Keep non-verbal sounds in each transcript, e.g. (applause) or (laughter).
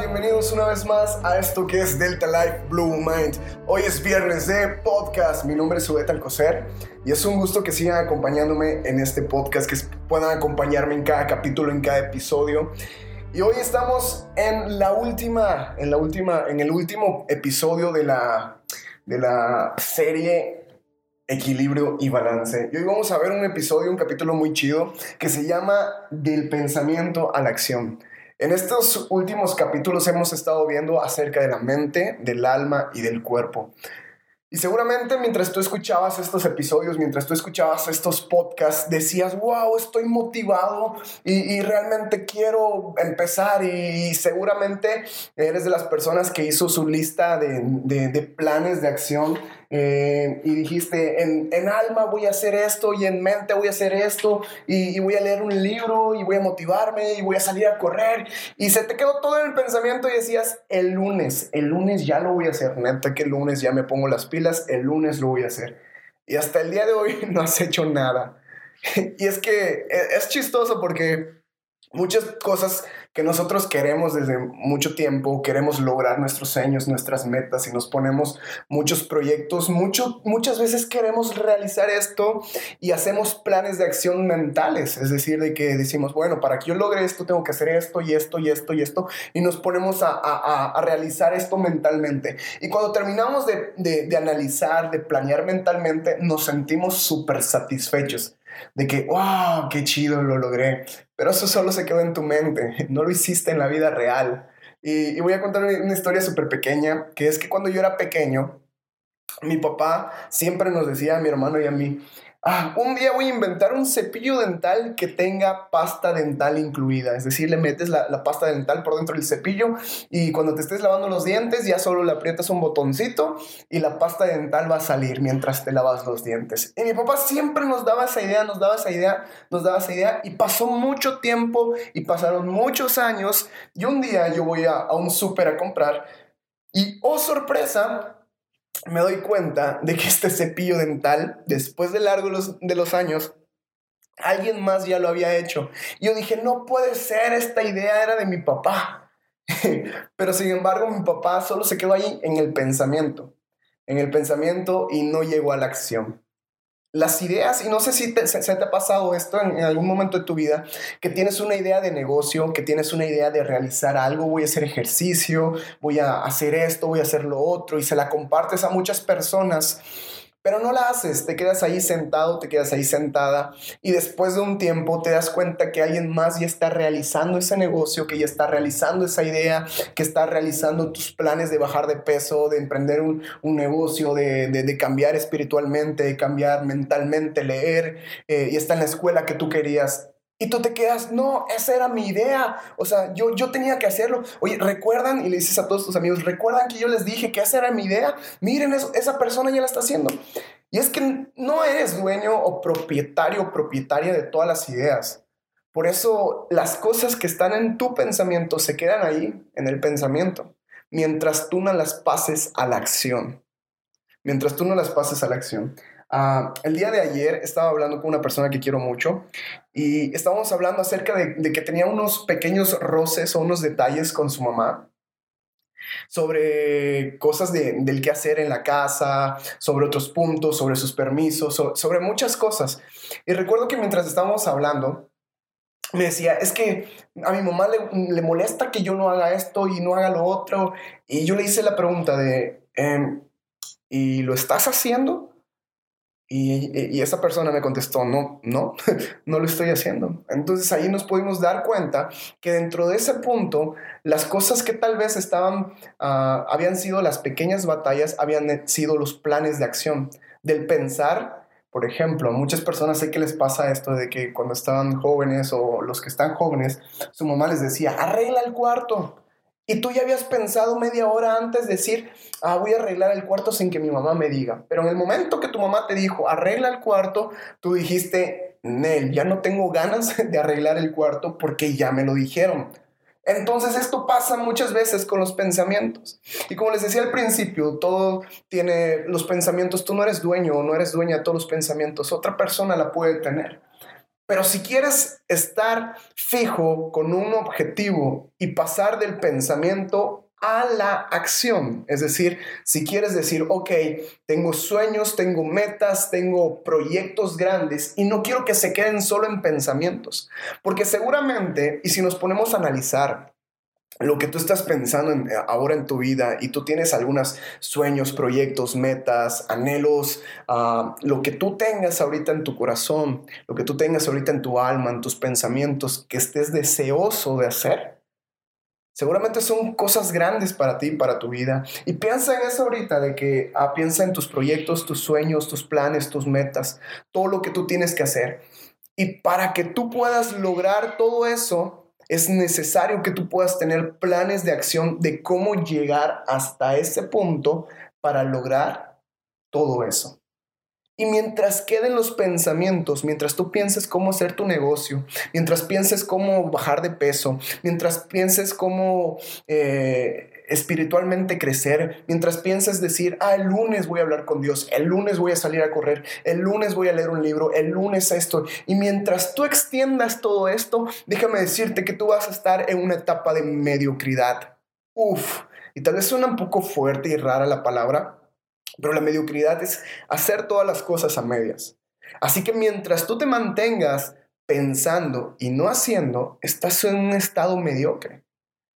Bienvenidos una vez más a esto que es Delta Life Blue Mind. Hoy es viernes de podcast. Mi nombre es Ubeta Alcocer y es un gusto que sigan acompañándome en este podcast, que puedan acompañarme en cada capítulo, en cada episodio. Y hoy estamos en la última, en la última, en el último episodio de la, de la serie Equilibrio y Balance. Y hoy vamos a ver un episodio, un capítulo muy chido que se llama Del pensamiento a la acción. En estos últimos capítulos hemos estado viendo acerca de la mente, del alma y del cuerpo. Y seguramente mientras tú escuchabas estos episodios, mientras tú escuchabas estos podcasts, decías, wow, estoy motivado y, realmente quiero empezar. Y, seguramente eres de las personas que hizo su lista de, planes de acción eh, y dijiste, en, en, alma voy a hacer esto y en mente voy a hacer esto y, voy a leer un libro y voy a motivarme y voy a salir a correr y se te quedó todo en el pensamiento y decías, el lunes, el lunes ya lo voy a hacer, neta que el lunes ya me pongo las pilas, el lunes lo voy a hacer. Y hasta el día de hoy (laughs) no has hecho nada. (laughs) y es que e, es chistoso porque muchas cosas que nosotros queremos desde mucho tiempo, queremos lograr nuestros sueños, nuestras metas y nos ponemos muchos proyectos, mucho, muchas veces queremos realizar esto y hacemos planes de acción mentales, es decir, de que decimos, bueno, para que yo logre esto tengo que hacer esto y esto y esto y esto y nos ponemos a, a, a realizar esto mentalmente. Y cuando terminamos de, de, de analizar, de planear mentalmente, nos sentimos súper satisfechos de que, wow, qué chido, lo logré. Pero eso solo se quedó en tu mente, (laughs) no lo hiciste en la vida real. Y, voy a contar una historia súper pequeña, que es que cuando yo era pequeño, mi papá siempre nos decía a mi hermano y a mí, Ah, un día voy a inventar un cepillo dental que tenga pasta dental incluida. Es decir, le metes la, pasta dental por dentro del cepillo y cuando te estés lavando los dientes ya solo le aprietas un botoncito y la pasta dental va a salir mientras te lavas los dientes. Y mi papá siempre nos daba esa idea, nos daba esa idea, nos daba esa idea y pasó mucho tiempo y pasaron muchos años y un día yo voy a, a un súper a comprar y, oh sorpresa, me doy cuenta de que este cepillo dental, después de largo de los años, alguien más ya lo había hecho. Yo dije, no puede ser, esta idea era de mi papá. (laughs) Pero sin embargo, mi papá solo se quedó ahí en el pensamiento, en el pensamiento y no llegó a la acción las ideas, y no sé si se, te ha pasado esto en, algún momento de tu vida, que tienes una idea de negocio, que tienes una idea de realizar algo, voy a hacer ejercicio, voy a hacer esto, voy a hacer lo otro, y se la compartes a muchas personas pero no la haces, te quedas ahí sentado, te quedas ahí sentada y después de un tiempo te das cuenta que alguien más ya está realizando ese negocio, que ya está realizando esa idea, que está realizando tus planes de bajar de peso, de emprender un, negocio, de, cambiar espiritualmente, de cambiar mentalmente, leer, eh, y está en la escuela que tú querías. Y tú te quedas, no, esa era mi idea. O sea, yo, yo tenía que hacerlo. Oye, recuerdan, y le dices a todos tus amigos, recuerdan que yo les dije que esa era mi idea. Miren, eso, esa persona ya la está haciendo. Y es que no eres dueño o propietario o propietaria de todas las ideas. Por eso las cosas que están en tu pensamiento se quedan ahí, en el pensamiento, mientras tú no las pases a la acción. Mientras tú no las pases a la acción. Ah, el día de ayer estaba hablando con una persona que quiero mucho y estábamos hablando acerca de, que tenía unos pequeños roces o unos detalles con su mamá sobre cosas de, del que hacer en la casa, sobre otros puntos, sobre sus permisos, sobre, muchas cosas. Y recuerdo que mientras estábamos hablando, me decía, es que a mi mamá le, le, molesta que yo no haga esto y no haga lo otro. Y yo le hice la pregunta de, em, ¿y lo estás haciendo? Y, esa persona me contestó, no, no, (laughs) no lo estoy haciendo. Entonces ahí nos pudimos dar cuenta que dentro de ese punto, las cosas que tal vez estaban, ah, habían sido las pequeñas batallas, habían sido los planes de acción, del pensar. Por ejemplo, a muchas personas sé que les pasa esto de que cuando estaban jóvenes o los que están jóvenes, su mamá les decía, arregla el cuarto, y tú ya habías pensado media hora antes decir, ah, voy a arreglar el cuarto sin que mi mamá me diga. Pero en el momento que tu mamá te dijo, arregla el cuarto, tú dijiste, Nel, ya no tengo ganas (laughs) de arreglar el cuarto porque ya me lo dijeron. Entonces esto pasa muchas veces con los pensamientos. Y como les decía al principio, todo tiene los pensamientos, tú no eres dueño o no eres dueña de todos los pensamientos, otra persona la puede tener. Pero si quieres estar fijo con un objetivo y pasar del pensamiento a la acción. Es decir, si quieres decir, ok, tengo sueños, tengo metas, tengo proyectos grandes y no quiero que se queden solo en pensamientos. Porque seguramente, y si nos ponemos a analizar, lo que tú estás pensando en, ahora en tu vida y tú tienes algunos sueños, proyectos, metas, anhelos, ah, lo que tú tengas ahorita en tu corazón, lo que tú tengas ahorita en tu alma, en tus pensamientos, que estés deseoso de hacer, Seguramente son cosas grandes para ti, para tu vida. Y piensa en eso ahorita, de que ah, piensa en tus proyectos, tus sueños, tus planes, tus metas, todo lo que tú tienes que hacer. Y para que tú puedas lograr todo eso, es necesario que tú puedas tener planes de acción de cómo llegar hasta ese punto para lograr todo eso. Y mientras queden los pensamientos, mientras tú pienses cómo hacer tu negocio, mientras pienses cómo bajar de peso, mientras pienses cómo eh, espiritualmente crecer, mientras pienses decir, ah, el lunes voy a hablar con Dios, el lunes voy a salir a correr, el lunes voy a leer un libro, el lunes esto. Y mientras tú extiendas todo esto, déjame decirte que tú vas a estar en una etapa de mediocridad. Uf, y tal vez suena un poco fuerte y rara la palabra, pero la mediocridad es hacer todas las cosas a medias. Así que mientras tú te mantengas pensando y no haciendo, estás en un estado mediocre.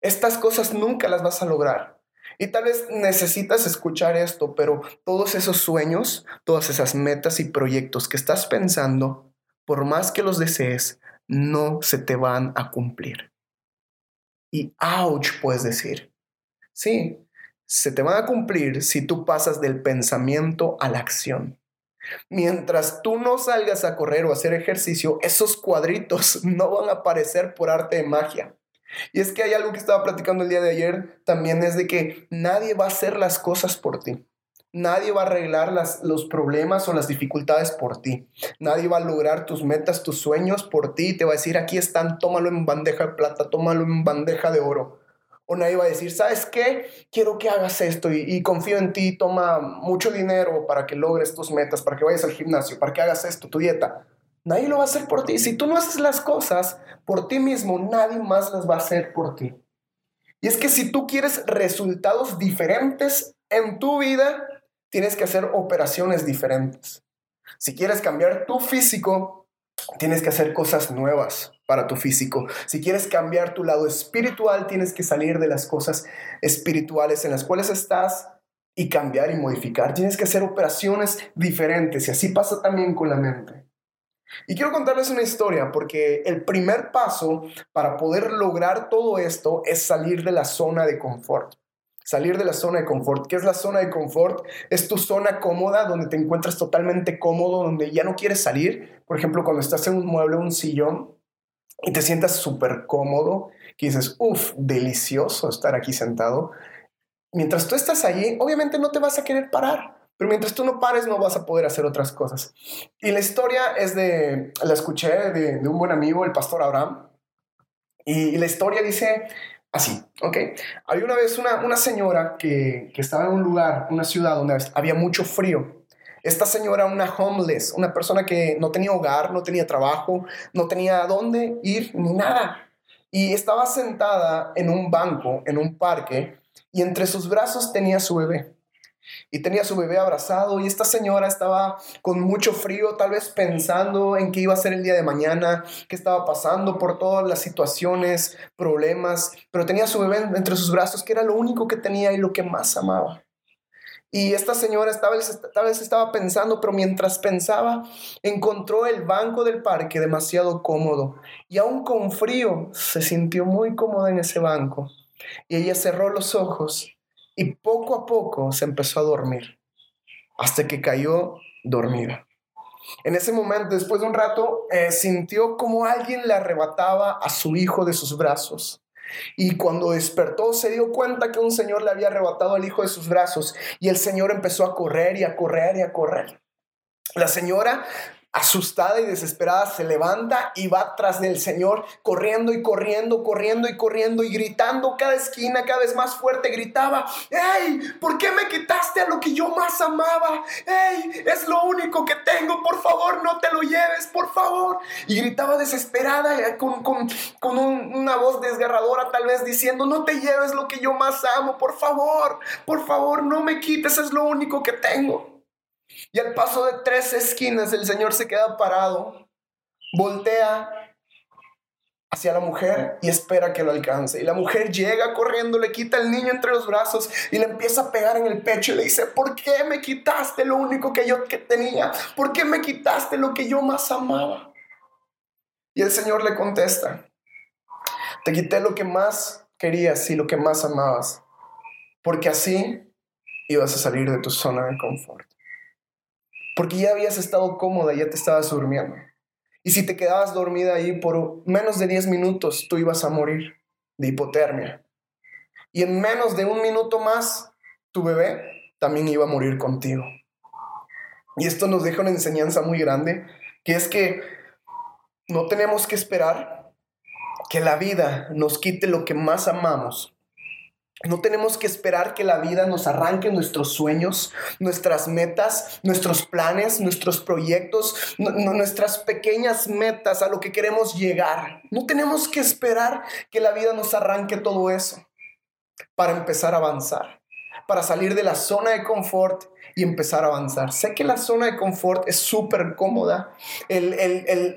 Estas cosas nunca las vas a lograr. Y tal vez necesitas escuchar esto, pero todos esos sueños, todas esas metas y proyectos que estás pensando, por más que los desees, no se te van a cumplir. Y ouch, puedes decir. Sí, se te van a cumplir si tú pasas del pensamiento a la acción. Mientras tú no salgas a correr o a hacer ejercicio, esos cuadritos (laughs) no van a aparecer por arte de magia. Y es que hay algo que estaba platicando el día de ayer, también es de que nadie va a hacer las cosas por ti. Nadie va a arreglar las, los problemas o las dificultades por ti. Nadie va a lograr tus metas, tus sueños por ti. Te va a decir, aquí están, tómalo en bandeja de plata, tómalo en bandeja de oro. O nadie va a decir, ¿sabes qué? Quiero que hagas esto y, confío en ti, toma mucho dinero para que logres tus metas, para que vayas al gimnasio, para que hagas esto, tu dieta. Nadie lo va a hacer por ti. Si tú no haces las cosas por ti mismo, nadie más las va a hacer por ti. Y es que si tú quieres resultados diferentes en tu vida, tienes que hacer operaciones diferentes. Si quieres cambiar tu físico, tienes que hacer cosas nuevas para tu físico. Si quieres cambiar tu lado espiritual, tienes que salir de las cosas espirituales en las cuales estás y cambiar y modificar. Tienes que hacer operaciones diferentes y así pasa también con la mente. Y quiero contarles una historia porque el primer paso para poder lograr todo esto es salir de la zona de confort. Salir de la zona de confort. ¿Qué es la zona de confort? Es tu zona cómoda donde te encuentras totalmente cómodo, donde ya no quieres salir. Por ejemplo, cuando estás en un mueble, un sillón, y te sientas súper cómodo, que dices, uff, delicioso estar aquí sentado. Mientras tú estás allí, obviamente no te vas a querer parar, pero mientras tú no pares no vas a poder hacer otras cosas. Y la historia es de, la escuché de, un buen amigo, el pastor Abraham, y, la historia dice así, ¿ok? Había una vez una, una señora que, que estaba en un lugar, una ciudad donde había mucho frío esta señora, una homeless, una persona que no tenía hogar, no tenía trabajo, no tenía dónde ir ni nada. Y estaba sentada en un banco, en un parque, y entre sus brazos tenía su bebé. Y tenía su bebé abrazado y esta señora estaba con mucho frío, tal vez pensando en qué iba a ser el día de mañana, qué estaba pasando por todas las situaciones, problemas, pero tenía su bebé entre sus brazos, que era lo único que tenía y lo que más amaba. Y esta señora vez, tal vez estaba pensando, pero mientras pensaba, encontró el banco del parque demasiado cómodo. Y aún con frío, se sintió muy cómoda en ese banco. Y ella cerró los ojos y poco a poco se empezó a dormir, hasta que cayó dormida. En ese momento, después de un rato, eh, sintió como alguien le arrebataba a su hijo de sus brazos. Y cuando despertó se dio cuenta que un señor le había arrebatado al hijo de sus brazos y el señor empezó a correr y a correr y a correr. La señora asustada y desesperada, se levanta y va tras del Señor, corriendo y corriendo, corriendo y corriendo y gritando cada esquina, cada vez más fuerte, gritaba, ¡Ey! ¿Por qué me quitaste a lo que yo más amaba? ¡Ey! Es lo único que tengo, por favor, no te lo lleves, por favor. Y gritaba desesperada eh, con, con, con una voz desgarradora, tal vez diciendo, no te lleves lo que yo más amo, por favor, por favor, no me quites, es lo único que tengo. Y al paso de tres esquinas el Señor se queda parado, voltea hacia la mujer y espera que lo alcance. Y la mujer llega corriendo, le quita el niño entre los brazos y le empieza a pegar en el pecho y le dice, ¿por qué me quitaste lo único que yo que tenía? ¿Por qué me quitaste lo que yo más amaba? Y el Señor le contesta, te quité lo que más querías y lo que más amabas, porque así ibas a salir de tu zona de confort porque ya habías estado cómoda, ya te estabas durmiendo. Y si te quedabas dormida ahí por menos de 10 minutos, tú ibas a morir de hipotermia. Y en menos de un minuto más, tu bebé también iba a morir contigo. Y esto nos deja una enseñanza muy grande, que es que no tenemos que esperar que la vida nos quite lo que más amamos no tenemos que esperar que la vida nos arranque nuestros sueños, nuestras metas, nuestros planes, nuestros proyectos, nuestras pequeñas metas a lo que queremos llegar. No tenemos que esperar que la vida nos arranque todo eso para empezar a avanzar, para salir de la zona de confort y empezar a avanzar. Sé que la zona de confort es súper cómoda. El,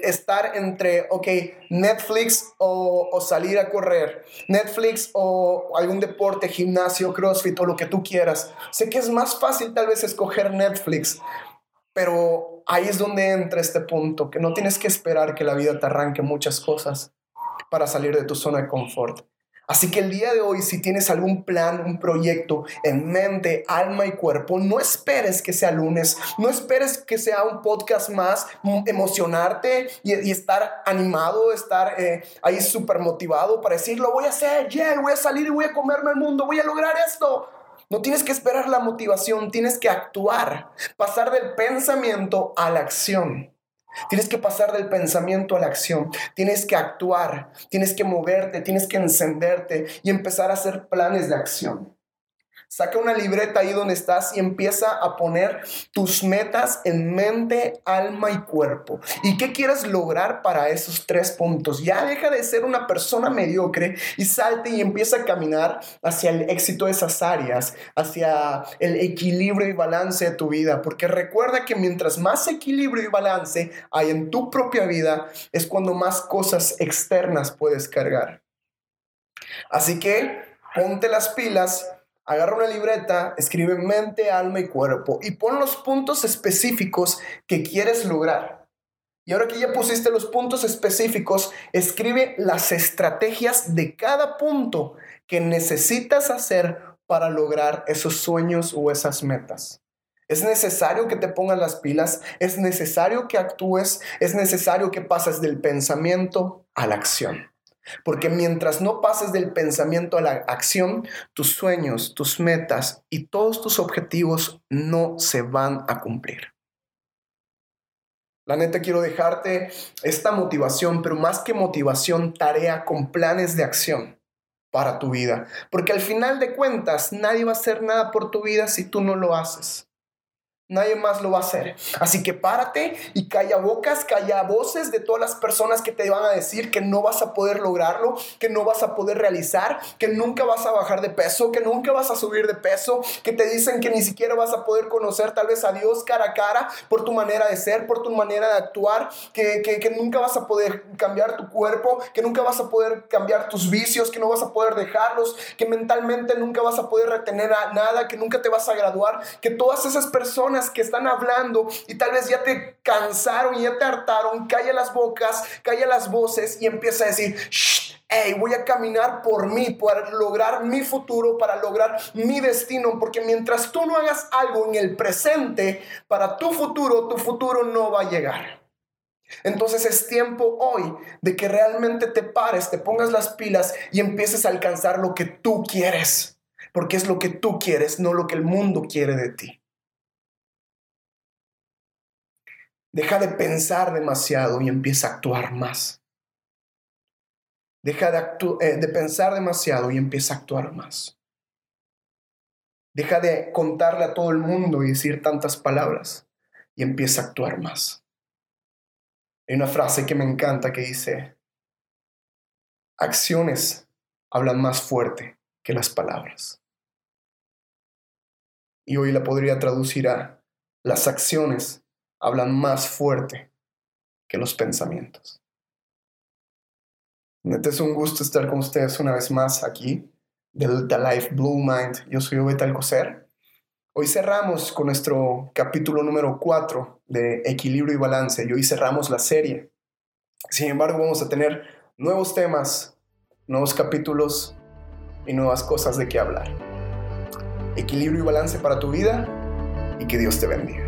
estar entre, ok, Netflix o, o, salir a correr, Netflix o algún deporte, gimnasio, CrossFit o lo que tú quieras. Sé que es más fácil tal vez escoger Netflix, pero ahí es donde entra este punto, que no tienes que esperar que la vida te arranque muchas cosas para salir de tu zona de confort. Así que el día de hoy, si tienes algún plan, un proyecto en mente, alma y cuerpo, no esperes que sea lunes, no esperes que sea un podcast más, emocionarte y, estar animado, estar eh, ahí súper motivado para decir, lo voy a hacer, yeah, voy a salir y voy a comerme el mundo, voy a lograr esto. No tienes que esperar la motivación, tienes que actuar, pasar del pensamiento a la acción. Tienes que pasar del pensamiento a la acción. Tienes que actuar, tienes que moverte, tienes que encenderte y empezar a hacer planes de acción. Saca una libreta ahí donde estás y empieza a poner tus metas en mente, alma y cuerpo. ¿Y qué quieres lograr para esos tres puntos? Ya deja de ser una persona mediocre y salte y empieza a caminar hacia el éxito de esas áreas, hacia el equilibrio y balance de tu vida. Porque recuerda que mientras más equilibrio y balance hay en tu propia vida, es cuando más cosas externas puedes cargar. Así que ponte las pilas Agarra una libreta, escribe mente, alma y cuerpo y pon los puntos específicos que quieres lograr. Y ahora que ya pusiste los puntos específicos, escribe las estrategias de cada punto que necesitas hacer para lograr esos sueños o esas metas. Es necesario que te pongas las pilas, es necesario que actúes, es necesario que pases del pensamiento a la acción. Porque mientras no pases del pensamiento a la acción, tus sueños, tus metas y todos tus objetivos no se van a cumplir. La neta quiero dejarte esta motivación, pero más que motivación, tarea con planes de acción para tu vida. Porque al final de cuentas, nadie va a hacer nada por tu vida si tú no lo haces. Nadie más lo va a hacer. Así que párate y calla bocas, calla voces de todas las personas que te van a decir que no vas a poder lograrlo, que no vas a poder realizar, que nunca vas a bajar de peso, que nunca vas a subir de peso, que te dicen que ni siquiera vas a poder conocer tal vez a Dios cara a cara por tu manera de ser, por tu manera de actuar, que, que nunca vas a poder cambiar tu cuerpo, que nunca vas a poder cambiar tus vicios, que no vas a poder dejarlos, que mentalmente nunca vas a poder retener a nada, que nunca te vas a graduar, que todas esas personas que están hablando y tal vez ya te cansaron y ya te hartaron, calla las bocas, calla las voces y empieza a decir, hey, voy a caminar por mí, para lograr mi futuro, para lograr mi destino, porque mientras tú no hagas algo en el presente para tu futuro, tu futuro no va a llegar. Entonces es tiempo hoy de que realmente te pares, te pongas las pilas y empieces a alcanzar lo que tú quieres, porque es lo que tú quieres, no lo que el mundo quiere de ti. Deja de pensar demasiado y empieza a actuar más. Deja de, eh, de, pensar demasiado y empieza a actuar más. Deja de contarle a todo el mundo y decir tantas palabras y empieza a actuar más. Hay una frase que me encanta que dice, acciones hablan más fuerte que las palabras. Y hoy la podría traducir a, las acciones hablan más fuerte que los pensamientos. Neta es un gusto estar con ustedes una vez más aquí del The Life Blue Mind. Yo soy Obeta Alcocer. Hoy cerramos con nuestro capítulo número 4 de Equilibrio y Balance y hoy cerramos la serie. Sin embargo, vamos a tener nuevos temas, nuevos capítulos y nuevas cosas de qué hablar. Equilibrio y balance para tu vida y que Dios te bendiga.